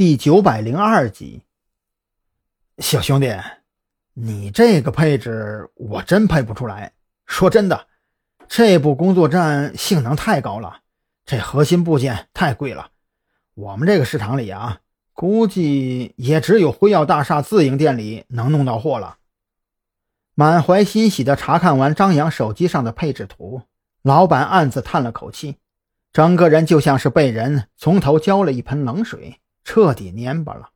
第九百零二集，小兄弟，你这个配置我真配不出来。说真的，这部工作站性能太高了，这核心部件太贵了。我们这个市场里啊，估计也只有辉耀大厦自营店里能弄到货了。满怀欣喜的查看完张扬手机上的配置图，老板暗自叹了口气，整个人就像是被人从头浇了一盆冷水。彻底蔫巴了。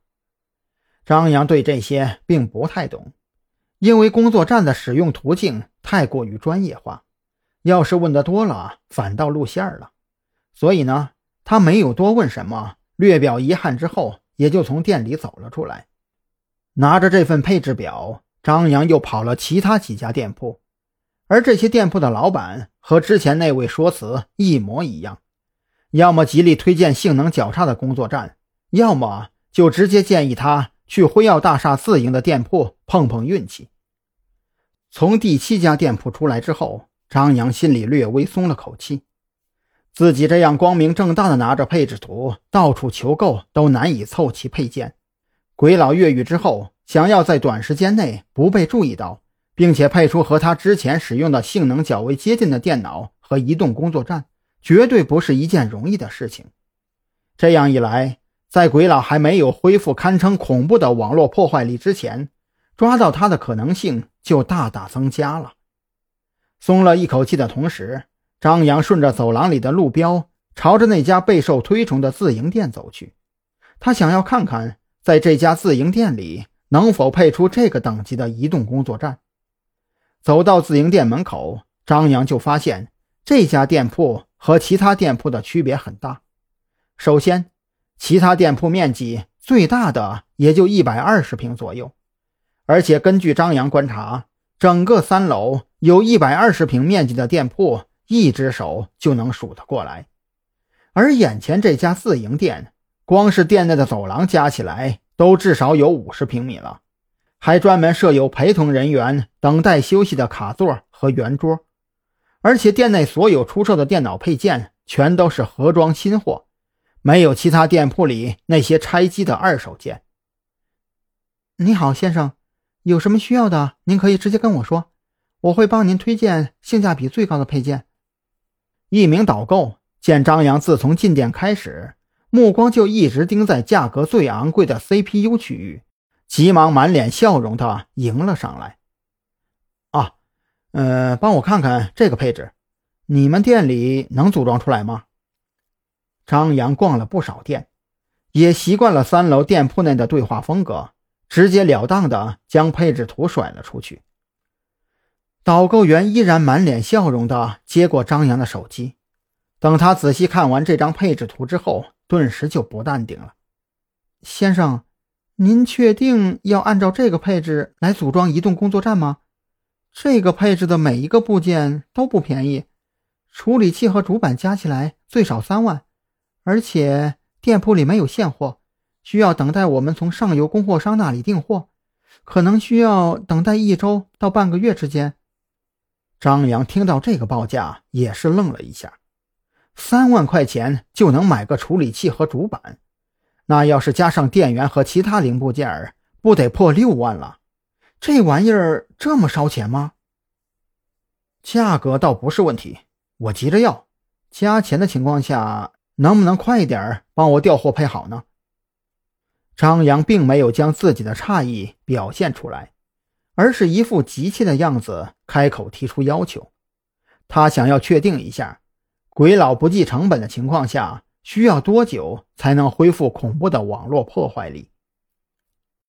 张扬对这些并不太懂，因为工作站的使用途径太过于专业化，要是问的多了，反倒露馅了。所以呢，他没有多问什么，略表遗憾之后，也就从店里走了出来。拿着这份配置表，张扬又跑了其他几家店铺，而这些店铺的老板和之前那位说辞一模一样，要么极力推荐性能较差的工作站。要么就直接建议他去辉耀大厦自营的店铺碰碰运气。从第七家店铺出来之后，张扬心里略微松了口气。自己这样光明正大的拿着配置图到处求购，都难以凑齐配件。鬼佬越狱之后，想要在短时间内不被注意到，并且配出和他之前使用的性能较为接近的电脑和移动工作站，绝对不是一件容易的事情。这样一来，在鬼佬还没有恢复堪称恐怖的网络破坏力之前，抓到他的可能性就大大增加了。松了一口气的同时，张扬顺着走廊里的路标，朝着那家备受推崇的自营店走去。他想要看看，在这家自营店里能否配出这个等级的移动工作站。走到自营店门口，张扬就发现这家店铺和其他店铺的区别很大。首先，其他店铺面积最大的也就一百二十平左右，而且根据张扬观察，整个三楼有一百二十平面积的店铺，一只手就能数得过来。而眼前这家自营店，光是店内的走廊加起来都至少有五十平米了，还专门设有陪同人员等待休息的卡座和圆桌，而且店内所有出售的电脑配件全都是盒装新货。没有其他店铺里那些拆机的二手件。你好，先生，有什么需要的，您可以直接跟我说，我会帮您推荐性价比最高的配件。一名导购见张扬自从进店开始，目光就一直盯在价格最昂贵的 CPU 区域，急忙满脸笑容的迎了上来。啊，呃，帮我看看这个配置，你们店里能组装出来吗？张扬逛了不少店，也习惯了三楼店铺内的对话风格，直截了当的将配置图甩了出去。导购员依然满脸笑容的接过张扬的手机，等他仔细看完这张配置图之后，顿时就不淡定了：“先生，您确定要按照这个配置来组装移动工作站吗？这个配置的每一个部件都不便宜，处理器和主板加起来最少三万。”而且店铺里没有现货，需要等待我们从上游供货商那里订货，可能需要等待一周到半个月之间。张扬听到这个报价也是愣了一下，三万块钱就能买个处理器和主板，那要是加上电源和其他零部件，不得破六万了？这玩意儿这么烧钱吗？价格倒不是问题，我急着要，加钱的情况下。能不能快一点帮我调货配好呢？张扬并没有将自己的诧异表现出来，而是一副急切的样子，开口提出要求。他想要确定一下，鬼佬不计成本的情况下，需要多久才能恢复恐怖的网络破坏力。